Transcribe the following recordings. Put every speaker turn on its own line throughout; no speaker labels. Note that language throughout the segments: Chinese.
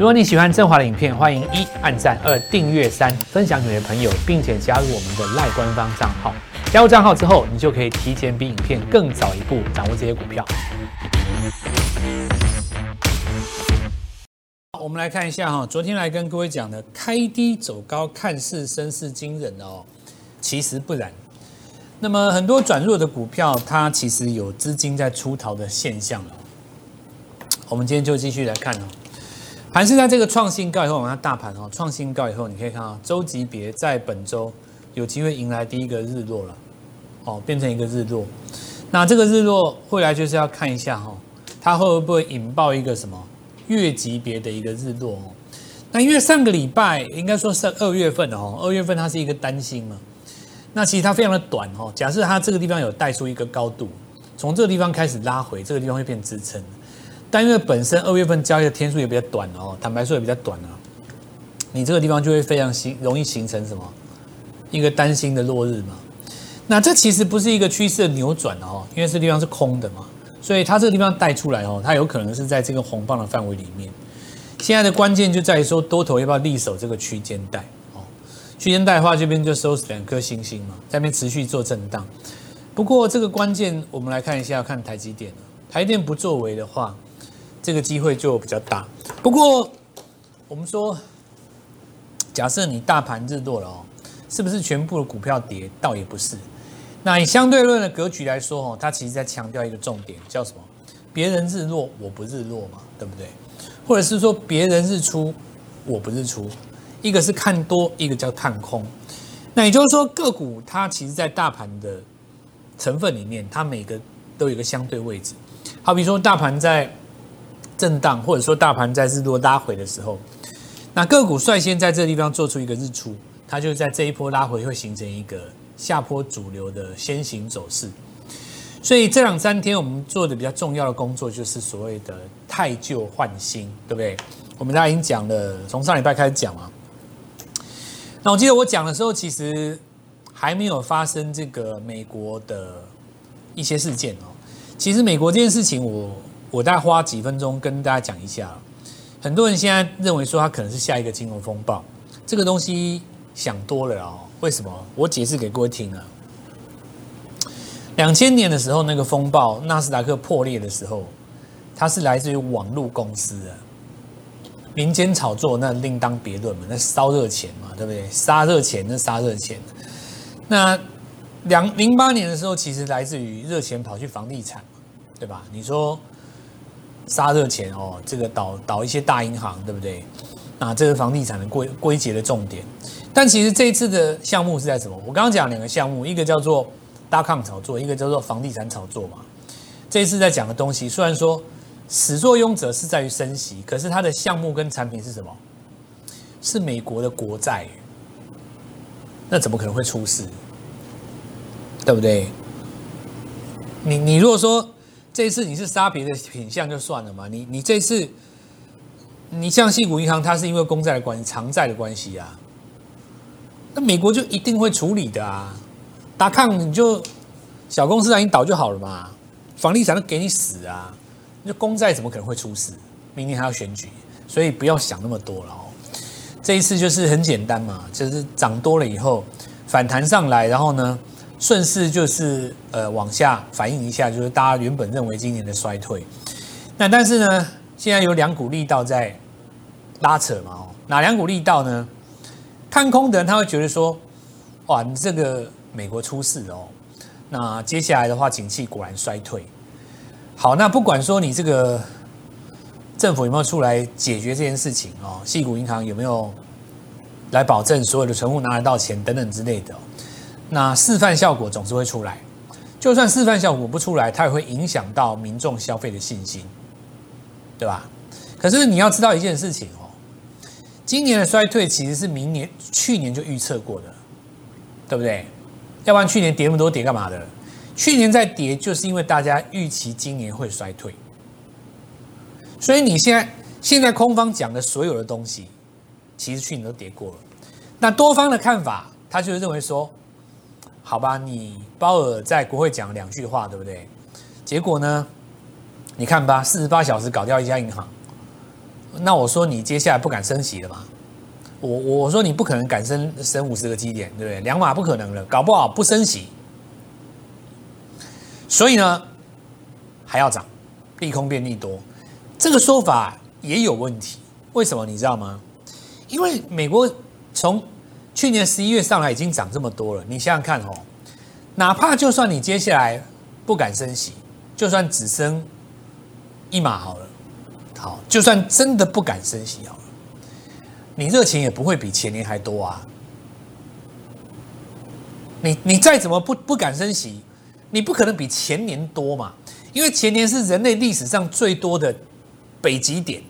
如果你喜欢正华的影片，欢迎一按赞，二订阅，三分享给你的朋友，并且加入我们的赖官方账号。加入账号之后，你就可以提前比影片更早一步掌握这些股票。我们来看一下哈，昨天来跟各位讲的，开低走高，看似声势惊人哦，其实不然。那么很多转弱的股票，它其实有资金在出逃的现象。我们今天就继续来看哦。盘是在这个创新高以后，往下大盘哦，创新高以后，你可以看到周级别在本周有机会迎来第一个日落了，哦，变成一个日落。那这个日落未来就是要看一下哈，它会不会引爆一个什么月级别的一个日落哦？那因为上个礼拜应该说是二月份的哦，二月份它是一个单星嘛，那其实它非常的短哦。假设它这个地方有带出一个高度，从这个地方开始拉回，这个地方会变支撑。但因为本身二月份交易的天数也比较短哦，坦白说也比较短啊，你这个地方就会非常形容易形成什么一个单星的落日嘛。那这其实不是一个趋势的扭转哦，因为这地方是空的嘛，所以它这个地方带出来哦，它有可能是在这个红棒的范围里面。现在的关键就在于说多头要不要力守这个区间带哦，区间带的话这边就收两颗星星嘛，在那边持续做震荡。不过这个关键我们来看一下，看台积电，台积电不作为的话。这个机会就比较大，不过我们说，假设你大盘日落了哦，是不是全部的股票跌？倒也不是。那以相对论的格局来说哦，它其实在强调一个重点，叫什么？别人日落，我不日落嘛，对不对？或者是说别人日出，我不日出，一个是看多，一个叫看空。那也就是说，个股它其实，在大盘的成分里面，它每个都有一个相对位置。好比如说，大盘在。震荡，或者说大盘在日落拉回的时候，那个股率先在这个地方做出一个日出，它就在这一波拉回会形成一个下坡主流的先行走势。所以这两三天我们做的比较重要的工作就是所谓的汰旧换新，对不对？我们大家已经讲了，从上礼拜开始讲嘛。那我记得我讲的时候，其实还没有发生这个美国的一些事件哦。其实美国这件事情，我。我大概花几分钟跟大家讲一下。很多人现在认为说它可能是下一个金融风暴，这个东西想多了哦。为什么？我解释给各位听啊。两千年的时候那个风暴，纳斯达克破裂的时候，它是来自于网络公司啊，民间炒作那另当别论嘛，那烧热钱嘛，对不对？杀热钱那杀热钱。那两零八年的时候，其实来自于热钱跑去房地产，对吧？你说。杀热钱哦，这个倒倒一些大银行，对不对？啊，这是房地产的归归结的重点。但其实这一次的项目是在什么？我刚刚讲两个项目，一个叫做大抗炒作，一个叫做房地产炒作嘛。这一次在讲的东西，虽然说始作俑者是在于升息，可是它的项目跟产品是什么？是美国的国债，那怎么可能会出事？对不对？你你如果说。这一次你是杀别的品相就算了嘛，你你这次你像矽谷银行，它是因为公债的关系、长债的关系啊，那美国就一定会处理的啊。达康你就小公司让你倒就好了嘛，房地产都给你死啊，那公债怎么可能会出事？明年还要选举，所以不要想那么多了哦。这一次就是很简单嘛，就是涨多了以后反弹上来，然后呢？顺势就是呃往下反映一下，就是大家原本认为今年的衰退，那但是呢，现在有两股力道在拉扯嘛，哦，哪两股力道呢？看空的人他会觉得说，哇，你这个美国出事哦，那接下来的话景气果然衰退。好，那不管说你这个政府有没有出来解决这件事情哦，矽谷银行有没有来保证所有的存户拿得到钱等等之类的。那示范效果总是会出来，就算示范效果不出来，它也会影响到民众消费的信心，对吧？可是你要知道一件事情哦，今年的衰退其实是明年、去年就预测过的，对不对？要不然去年跌那么多，跌干嘛的？去年在跌，就是因为大家预期今年会衰退，所以你现在现在空方讲的所有的东西，其实去年都跌过了。那多方的看法，他就是认为说。好吧，你鲍尔在国会讲两句话，对不对？结果呢？你看吧，四十八小时搞掉一家银行，那我说你接下来不敢升息了吗？我我说你不可能敢升升五十个基点，对不对？两码不可能了，搞不好不升息。所以呢，还要涨，利空变利多，这个说法也有问题。为什么你知道吗？因为美国从去年十一月上来已经涨这么多了，你想想看哦，哪怕就算你接下来不敢升息，就算只升一码好了，好，就算真的不敢升息好了，你热情也不会比前年还多啊。你你再怎么不不敢升息，你不可能比前年多嘛，因为前年是人类历史上最多的北极点。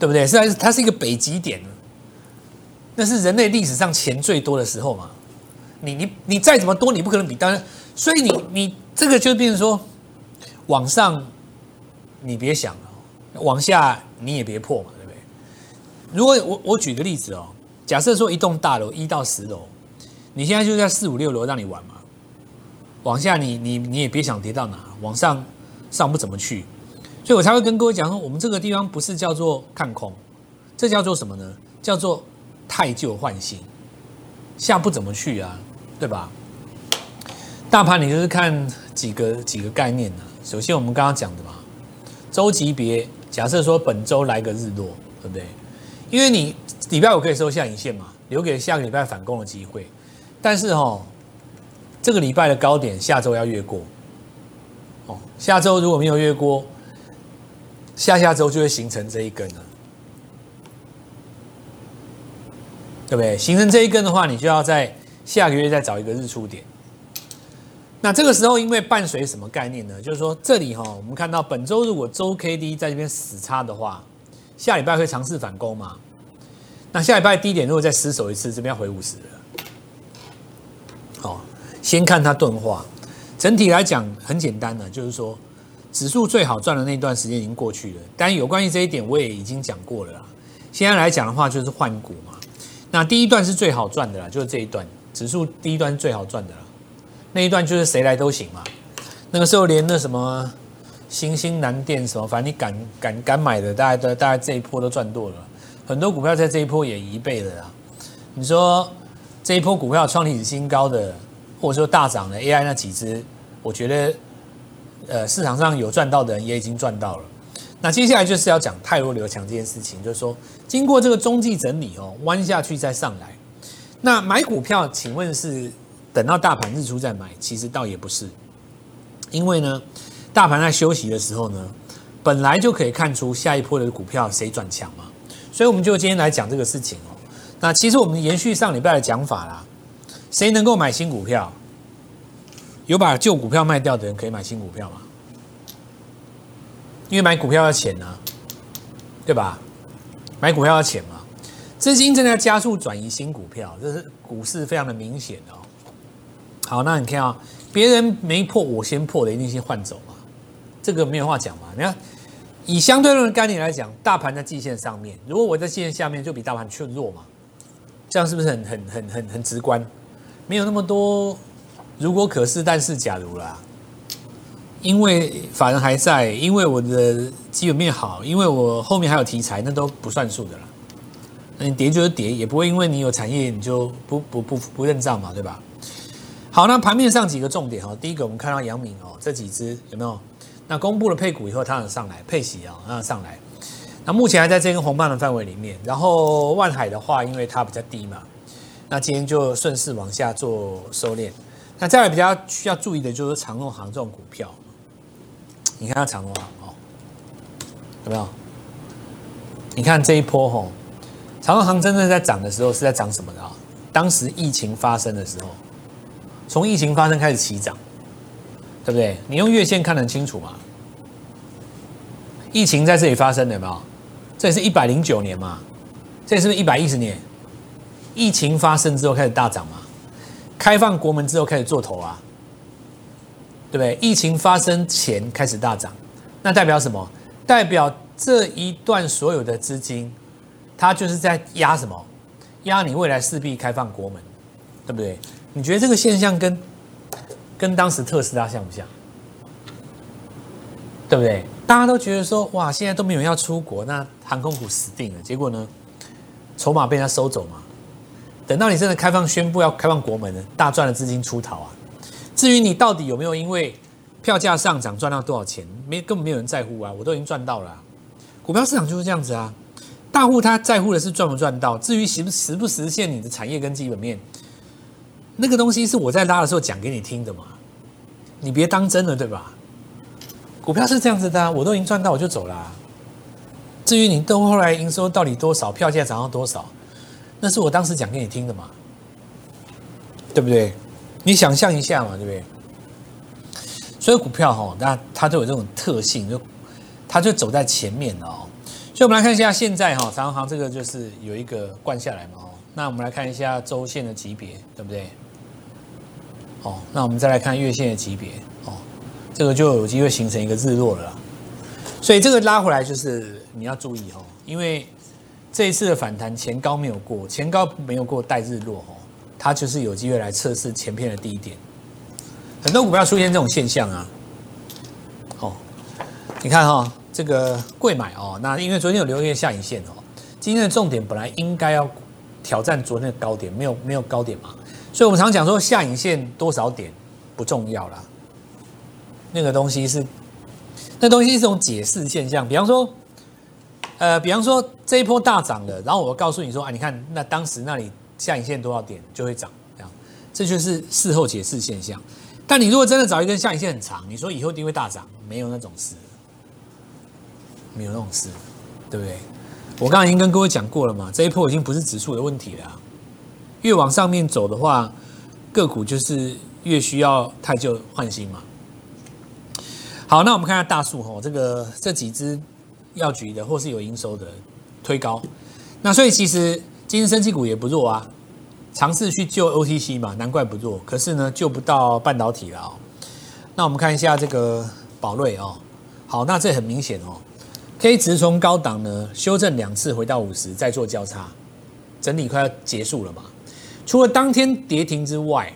对不对？是它是一个北极点，那是人类历史上钱最多的时候嘛。你你你再怎么多，你不可能比当然。所以你你这个就变成说，往上你别想了，往下你也别破嘛，对不对？如果我我举个例子哦，假设说一栋大楼一到十楼，你现在就在四五六楼让你玩嘛，往下你你你也别想跌到哪，往上上不怎么去。所以我才会跟各位讲说，我们这个地方不是叫做看空，这叫做什么呢？叫做汰旧换新，下不怎么去啊，对吧？大盘你就是看几个几个概念呢、啊。首先我们刚刚讲的嘛，周级别，假设说本周来个日落，对不对？因为你礼拜五可以收下影线嘛，留给下个礼拜反攻的机会。但是哦，这个礼拜的高点下周要越过，哦，下周如果没有越过。下下周就会形成这一根了，对不对？形成这一根的话，你就要在下个月再找一个日出点。那这个时候，因为伴随什么概念呢？就是说，这里哈，我们看到本周如果周 K D 在这边死叉的话，下礼拜会尝试反攻嘛？那下礼拜低点如果再失守一次，这边要回五十了。好，先看它钝化。整体来讲很简单的，就是说。指数最好赚的那段时间已经过去了，但有关于这一点我也已经讲过了啦。现在来讲的话，就是换股嘛。那第一段是最好赚的啦，就是这一段，指数第一段最好赚的啦。那一段就是谁来都行嘛。那个时候连那什么新兴南电什么，反正你敢敢敢买的，大概都大概这一波都赚多了。很多股票在这一波也一倍了啦。你说这一波股票创历史新高的，或者说大涨的 AI 那几只，我觉得。呃，市场上有赚到的人也已经赚到了。那接下来就是要讲泰弱留强这件事情，就是说，经过这个中继整理哦，弯下去再上来。那买股票，请问是等到大盘日出再买？其实倒也不是，因为呢，大盘在休息的时候呢，本来就可以看出下一波的股票谁转强嘛。所以我们就今天来讲这个事情哦。那其实我们延续上礼拜的讲法啦，谁能够买新股票？有把旧股票卖掉的人可以买新股票吗？因为买股票要钱啊，对吧？买股票要钱嘛。资金正在加速转移新股票，这是股市非常的明显哦。好，那你看啊，别人没破，我先破的，一定先换走嘛。这个没有话讲嘛。你看，以相对论的概念来讲，大盘在季线上面，如果我在季线下面，就比大盘却弱嘛。这样是不是很很很很很直观？没有那么多。如果可是，但是假如啦，因为法人还在，因为我的基本面好，因为我后面还有题材，那都不算数的啦。那你跌就是跌，也不会因为你有产业你就不不不不认账嘛，对吧？好，那盘面上几个重点哦，第一个我们看到阳明哦，这几只有没有？那公布了配股以后，它能上来配息啊，让它上来。那目前还在这根红棒的范围里面。然后万海的话，因为它比较低嘛，那今天就顺势往下做收敛。那再来比较需要注意的就是长荣航这种股票，你看它长荣航哦，有没有？你看这一波吼，长荣航真正在涨的时候是在涨什么的啊？当时疫情发生的时候，从疫情发生开始起涨，对不对？你用月线看得很清楚嘛？疫情在这里发生的有没有？这是一百零九年嘛？这是不是一百一十年？疫情发生之后开始大涨嘛？开放国门之后开始做头啊，对不对？疫情发生前开始大涨，那代表什么？代表这一段所有的资金，它就是在压什么？压你未来势必开放国门，对不对？你觉得这个现象跟跟当时特斯拉像不像？对不对？大家都觉得说，哇，现在都没有人要出国，那航空股死定了。结果呢，筹码被人家收走嘛。等到你真的开放宣布要开放国门了，大赚的资金出逃啊。至于你到底有没有因为票价上涨赚到多少钱，没根本没有人在乎啊。我都已经赚到了。股票市场就是这样子啊。大户他在乎的是赚不赚到，至于实不实不实现你的产业跟基本面，那个东西是我在拉的时候讲给你听的嘛。你别当真了，对吧？股票是这样子的，我都已经赚到，我就走了。至于你到后来营收到底多少，票价涨到多少？那是我当时讲给你听的嘛，对不对？你想象一下嘛，对不对？所以股票哈，那它都有这种特性，就它就走在前面的哦。所以我们来看一下现在哈，长航这个就是有一个灌下来嘛哦。那我们来看一下周线的级别，对不对？哦，那我们再来看月线的级别哦，这个就有机会形成一个日落了。所以这个拉回来就是你要注意哦，因为。这一次的反弹前高没有过，前高没有过带日落哦，它就是有机会来测试前片的低点。很多股票出现这种现象啊，哦，你看哈，这个贵买哦，那因为昨天有留一个下影线哦，今天的重点本来应该要挑战昨天的高点，没有没有高点嘛，所以我们常讲说下影线多少点不重要啦，那个东西是那东西是一种解释现象，比方说。呃，比方说这一波大涨了，然后我告诉你说啊，你看那当时那里下影线多少点就会涨，这样，这就是事后解释现象。但你如果真的找一根下影线很长，你说以后一定会大涨，没有那种事，没有那种事，对不对？我刚刚已经跟各位讲过了嘛，这一波已经不是指数的问题了，越往上面走的话，个股就是越需要汰旧换新嘛。好，那我们看下大树吼，这个这几只。要举的或是有营收的推高，那所以其实今天生技股也不弱啊，尝试去救 OTC 嘛，难怪不弱。可是呢，救不到半导体了哦。那我们看一下这个宝瑞哦，好，那这很明显哦，K 值从高档呢修正两次回到五十，再做交叉整理，快要结束了嘛。除了当天跌停之外，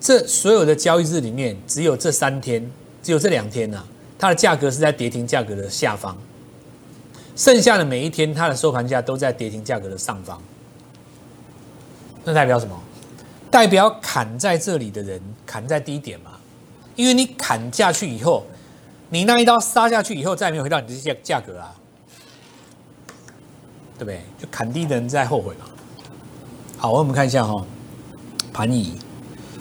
这所有的交易日里面，只有这三天，只有这两天呢、啊。它的价格是在跌停价格的下方，剩下的每一天它的收盘价都在跌停价格的上方，那代表什么？代表砍在这里的人砍在低点嘛？因为你砍下去以后，你那一刀杀下去以后，再也没有回到你的价价格啊，对不对？就砍低的人在后悔嘛。好，我们看一下哈、哦，盘仪，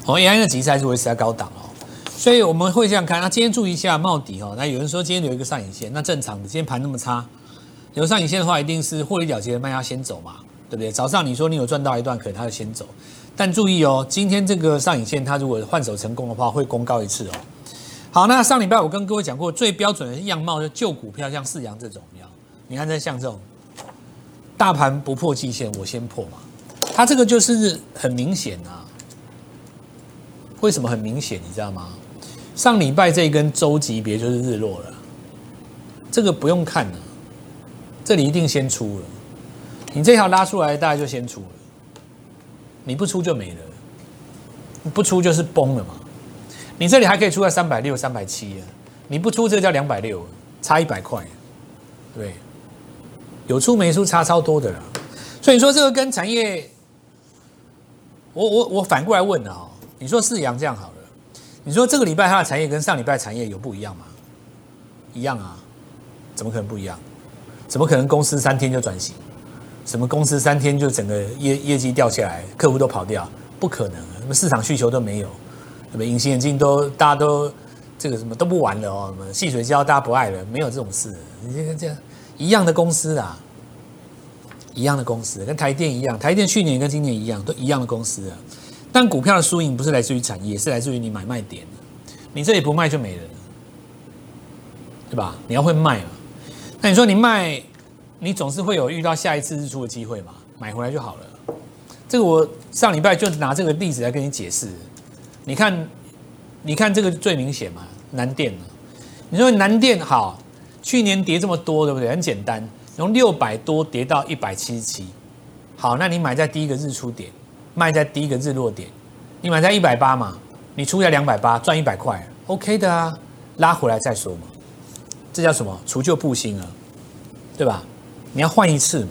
哦，AI 的题材是维持在高档哦。所以我们会这样看，那今天注意一下帽底哈，那有人说今天留一个上影线，那正常的，今天盘那么差，留上影线的话，一定是获利了结的卖家先走嘛，对不对？早上你说你有赚到一段，可能他就先走，但注意哦，今天这个上影线它如果换手成功的话，会公告一次哦。好，那上礼拜我跟各位讲过，最标准的样貌就旧股票，像四阳这种，你看这像这种，大盘不破季线，我先破嘛，它这个就是很明显啊。为什么很明显？你知道吗？上礼拜这一根周级别就是日落了，这个不用看了，这里一定先出了。你这条拉出来，大概就先出了，你不出就没了，不出就是崩了嘛。你这里还可以出在三百六、三百七啊，你不出这个叫两百六，差一百块，对，有出没出差超多的了。所以你说这个跟产业，我我我反过来问啊，你说四阳这样好了。你说这个礼拜它的产业跟上礼拜产业有不一样吗？一样啊，怎么可能不一样？怎么可能公司三天就转型？什么公司三天就整个业业绩掉下来，客户都跑掉？不可能，什么市场需求都没有，什么隐形眼镜都大家都这个什么都不玩了哦，什么戏水胶大家不爱了，没有这种事。你这个这样一样的公司啊，一样的公司，跟台电一样，台电去年跟今年一样，都一样的公司啊。但股票的输赢不是来自于产业，是来自于你买卖点。你这里不卖就没了，对吧？你要会卖嘛。那你说你卖，你总是会有遇到下一次日出的机会嘛？买回来就好了。这个我上礼拜就拿这个例子来跟你解释。你看，你看这个最明显嘛，南电。你说南电好，去年跌这么多，对不对？很简单，从六百多跌到一百七十七。好，那你买在第一个日出点。卖在第一个日落点，你买在一百八嘛，你出在两百八，赚一百块，OK 的啊，拉回来再说嘛，这叫什么？除旧布新啊，对吧？你要换一次嘛。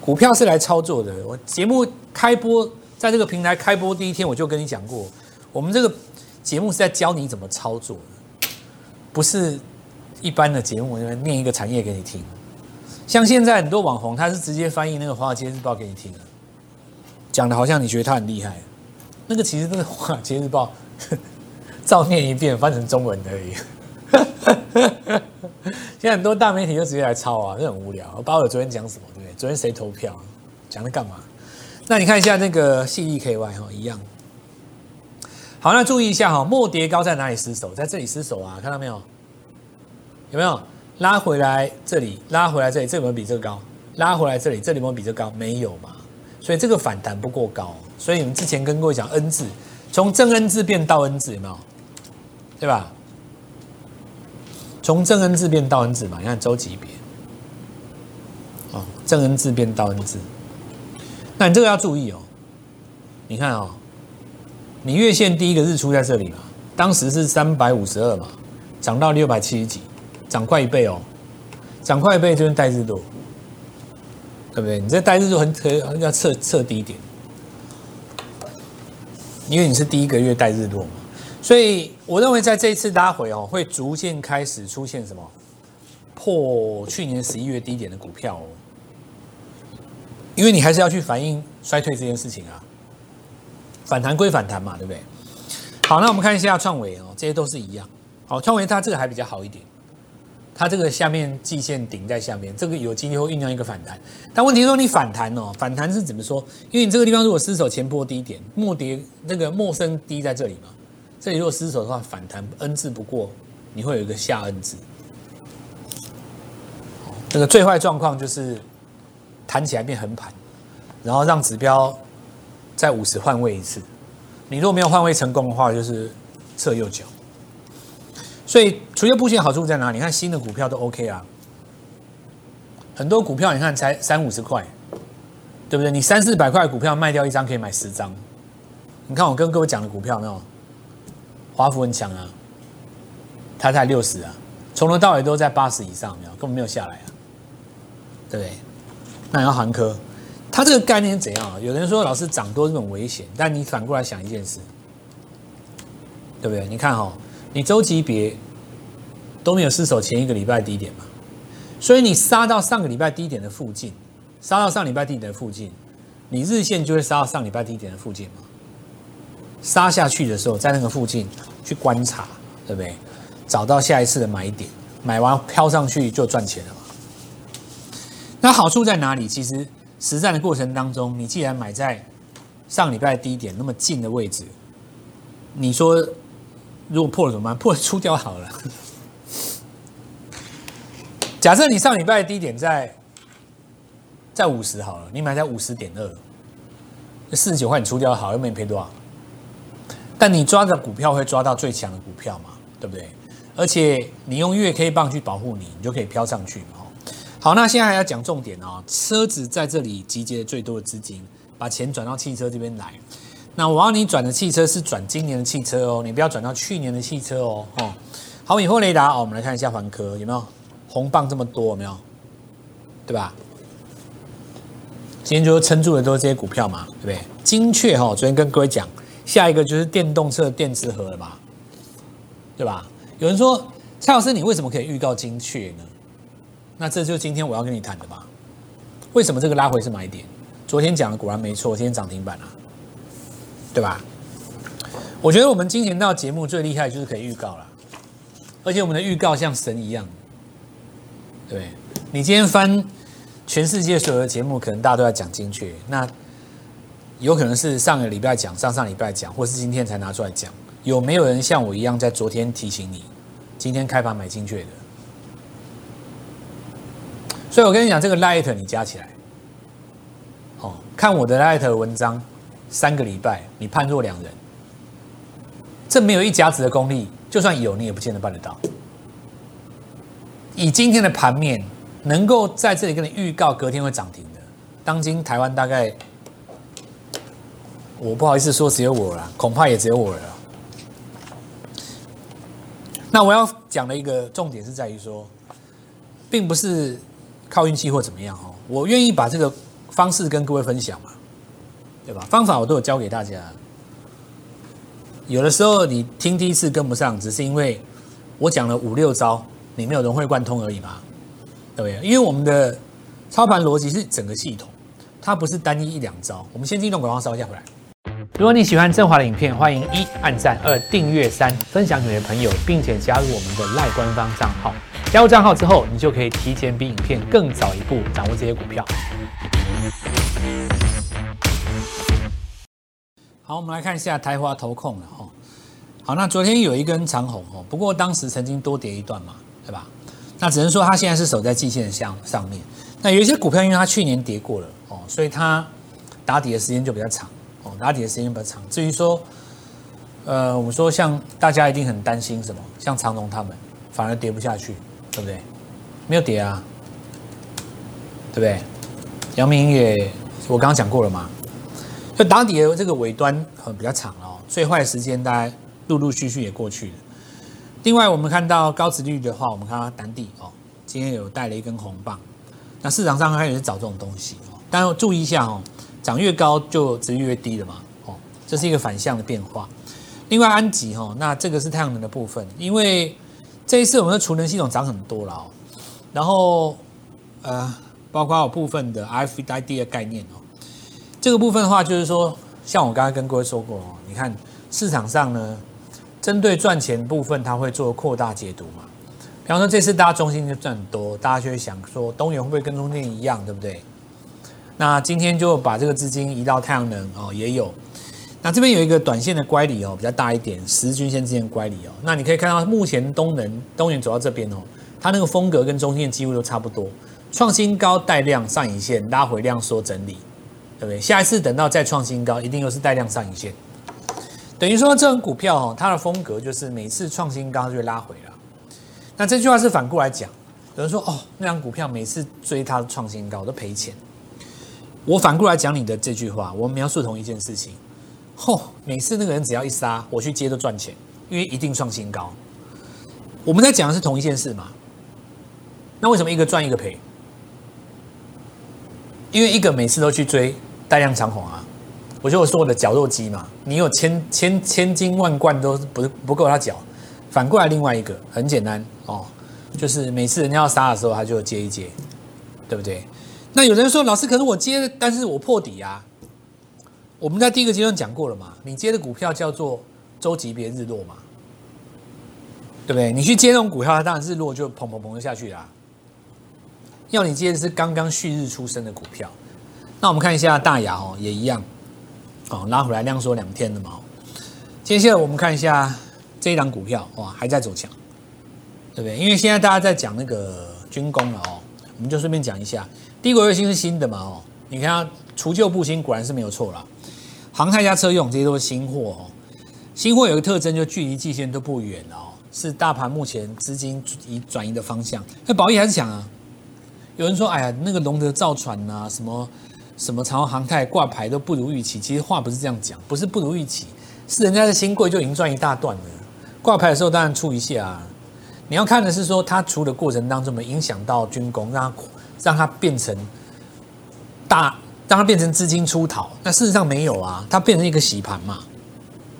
股票是来操作的。我节目开播，在这个平台开播第一天，我就跟你讲过，我们这个节目是在教你怎么操作的，不是一般的节目，我念一个产业给你听。像现在很多网红，他是直接翻译那个《华尔街日报》给你听的，讲的好像你觉得他很厉害，那个其实都是《华尔街日报 》照念一遍，翻成中文而已。现在很多大媒体就直接来抄啊，这很无聊。我把我昨天讲什么，对不对？昨天谁投票？讲的干嘛？那你看一下那个矽力 KY 哈，一样。好，那注意一下哈，末跌高在哪里失守？在这里失守啊，看到没有？有没有拉回来这里？拉回来这里，这有没有比这个高？拉回来这里，这里有没有比这个高？没有嘛。所以这个反弹不过高。所以你们之前跟各位讲 N 字，从正 N 字变倒 N 字，有没有？对吧？从正 N 字变倒 N 字嘛，你看周级别，哦，正 N 字变倒 N 字，那你这个要注意哦。你看哦，你月线第一个日出在这里嘛，当时是三百五十二嘛，涨到六百七十几，涨快一倍哦，涨快一倍就是带日落，对不对？你这带日落很可要测测低点，因为你是第一个月带日落嘛。所以我认为在这一次拉回哦，会逐渐开始出现什么破去年十一月低点的股票哦，因为你还是要去反映衰退这件事情啊，反弹归反弹嘛，对不对？好，那我们看一下创维哦，这些都是一样。好，创维它这个还比较好一点，它这个下面季线顶在下面，这个有机会酝酿一个反弹。但问题说你反弹哦，反弹是怎么说？因为你这个地方如果失守前波低点，莫跌那个莫升低在这里嘛。这里如果失守的话，反弹 N 字不过，你会有一个下 N 字。这个最坏状况就是弹起来变横盘，然后让指标在五十换位一次。你如果没有换位成功的话，就是侧右脚。所以除了布线好处在哪里？你看新的股票都 OK 啊，很多股票你看才三五十块，对不对？你三四百块股票卖掉一张可以买十张。你看我跟各位讲的股票没有？华孚很强啊，它才六十啊，从头到尾都在八十以上，没有，根本没有下来啊，对不对？那要航科，它这个概念是怎样啊？有人说老师涨多是很危险，但你反过来想一件事，对不对？你看哈、哦，你周级别都没有失守前一个礼拜低点嘛，所以你杀到上个礼拜低点的附近，杀到上礼拜低点的附近，你日线就会杀到上礼拜低点的附近嘛。杀下去的时候，在那个附近去观察，对不对？找到下一次的买点，买完飘上去就赚钱了嘛。那好处在哪里？其实实战的过程当中，你既然买在上礼拜低点那么近的位置，你说如果破了怎么办？破了出掉好了。假设你上礼拜低点在在五十好了，你买在五十点二，四十九块你出掉好，又没赔多少。但你抓的股票会抓到最强的股票嘛？对不对？而且你用月 K 棒去保护你，你就可以飘上去嘛。好，那现在还要讲重点哦。车子在这里集结最多的资金，把钱转到汽车这边来。那我要你转的汽车是转今年的汽车哦，你不要转到去年的汽车哦。哦，好，以后雷达哦，我们来看一下环科有没有红棒这么多有没有？对吧？今天就撑住的都是这些股票嘛，对不对？精确哈，昨天跟各位讲。下一个就是电动车电池盒了吧，对吧？有人说蔡老师，你为什么可以预告精确呢？那这就是今天我要跟你谈的吧？为什么这个拉回是买点？昨天讲的果然没错，今天涨停板啊，对吧？我觉得我们金钱道节目最厉害就是可以预告了，而且我们的预告像神一样，对。你今天翻全世界所有的节目，可能大家都在讲精确，那。有可能是上个礼拜讲，上上礼拜讲，或是今天才拿出来讲。有没有人像我一样在昨天提醒你，今天开盘买精确的？所以我跟你讲，这个 Light 你加起来，哦，看我的 Light 文章，三个礼拜你判若两人。这没有一甲子的功力，就算有你也不见得办得到。以今天的盘面，能够在这里跟你预告隔天会涨停的，当今台湾大概。我不好意思说只有我了，恐怕也只有我了。那我要讲的一个重点是在于说，并不是靠运气或怎么样哦。我愿意把这个方式跟各位分享嘛，对吧？方法我都有教给大家。有的时候你听第一次跟不上，只是因为我讲了五六招，你没有融会贯通而已嘛，对不对？因为我们的操盘逻辑是整个系统，它不是单一一两招。我们先进一段广告，稍一下回来。如果你喜欢正华的影片，欢迎一按赞，二订阅，三分享给你的朋友，并且加入我们的赖官方账号。加入账号之后，你就可以提前比影片更早一步掌握这些股票。好，我们来看一下台华投控了哈。好，那昨天有一根长红哦，不过当时曾经多跌一段嘛，对吧？那只能说它现在是守在季线上上面。那有一些股票，因为它去年跌过了哦，所以它打底的时间就比较长。打底的时间比较长。至于说，呃，我们说像大家一定很担心什么，像长荣他们反而跌不下去，对不对？没有跌啊，对不对？阳明也，我刚刚讲过了嘛，就打底的这个尾端很比较长哦，最坏的时间大概陆陆续续也过去了。另外，我们看到高殖利率的话，我们看到单地哦，今天有带了一根红棒，那市场上开始找这种东西哦，但要注意一下哦。涨越高就值越低了嘛，哦，这是一个反向的变化。另外安吉哈，那这个是太阳能的部分，因为这一次我们的储能系统涨很多了哦，然后呃，包括有部分的 RFID 的概念哦，这个部分的话就是说，像我刚才跟各位说过哦，你看市场上呢，针对赚钱部分，它会做扩大解读嘛。比方说这次大家中心就赚很多，大家就会想说，东元会不会跟中电一样，对不对？那今天就把这个资金移到太阳能哦，也有。那这边有一个短线的乖离哦，比较大一点，十均线之间乖离哦。那你可以看到，目前东能东元走到这边哦，它那个风格跟中线几乎都差不多，创新高带量上影线，拉回量缩整理，对不对？下一次等到再创新高，一定又是带量上影线。等于说这种股票哦，它的风格就是每次创新高就拉回了。那这句话是反过来讲，有人说哦，那张股票每次追它的创新高都赔钱。我反过来讲你的这句话，我描述同一件事情。嚯，每次那个人只要一杀，我去接都赚钱，因为一定创新高。我们在讲的是同一件事嘛？那为什么一个赚一个赔？因为一个每次都去追带量长红啊，我就说我的绞肉机嘛，你有千千千金万贯都不不够他绞。反过来另外一个很简单哦，就是每次人家要杀的时候，他就接一接，对不对？那有人说，老师，可是我接，但是我破底啊。我们在第一个阶段讲过了嘛，你接的股票叫做周级别日落嘛，对不对？你去接那种股票，它当然日落就砰砰砰就下去啦。要你接的是刚刚旭日出生的股票。那我们看一下大亚哦，也一样，哦，拉回来量缩两天的嘛。接下来我们看一下这一档股票，哇，还在走强，对不对？因为现在大家在讲那个军工了哦，我们就顺便讲一下。低轨卫星是新的嘛？哦，你看除旧布新，果然是没有错啦。航太加车用这些都是新货哦。新货有一个特征，就距离季线都不远哦，是大盘目前资金移转移的方向。那宝益还是想啊。有人说，哎呀，那个龙德造船呐、啊，什么什么长荣航太挂牌都不如预期。其实话不是这样讲，不是不如预期，是人家的新贵就已经赚一大段了。挂牌的时候当然出一下啊。你要看的是说，它出的过程当中没影响到军工，让它。让它变成大，让它变成资金出逃。那事实上没有啊，它变成一个洗盘嘛，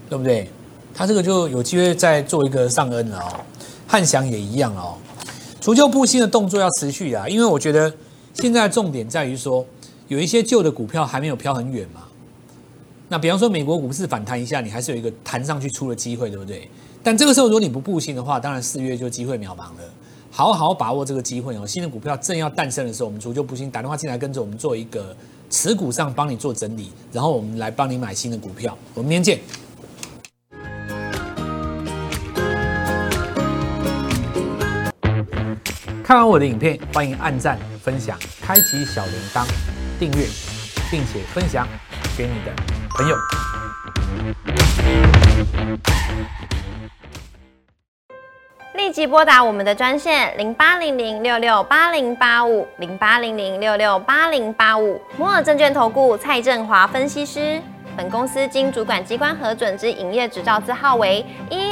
对不对？它这个就有机会再做一个上恩了哦。汉翔也一样哦，除旧布新的动作要持续啊，因为我觉得现在的重点在于说，有一些旧的股票还没有飘很远嘛。那比方说美国股市反弹一下，你还是有一个弹上去出的机会，对不对？但这个时候如果你不布新的话，当然四月就机会渺茫了。好好把握这个机会哦！新的股票正要诞生的时候，我们除旧不新，打电话进来跟着我们做一个持股上帮你做整理，然后我们来帮你买新的股票。我们明天见。看完我的影片，欢迎按赞、分享、开启小铃铛、订阅，并且分享给你的朋友。
立即拨打我们的专线零八零零六六八零八五零八零零六六八零八五摩尔证券投顾蔡振华分析师。本公司经主管机关核准之营业执照字号为一。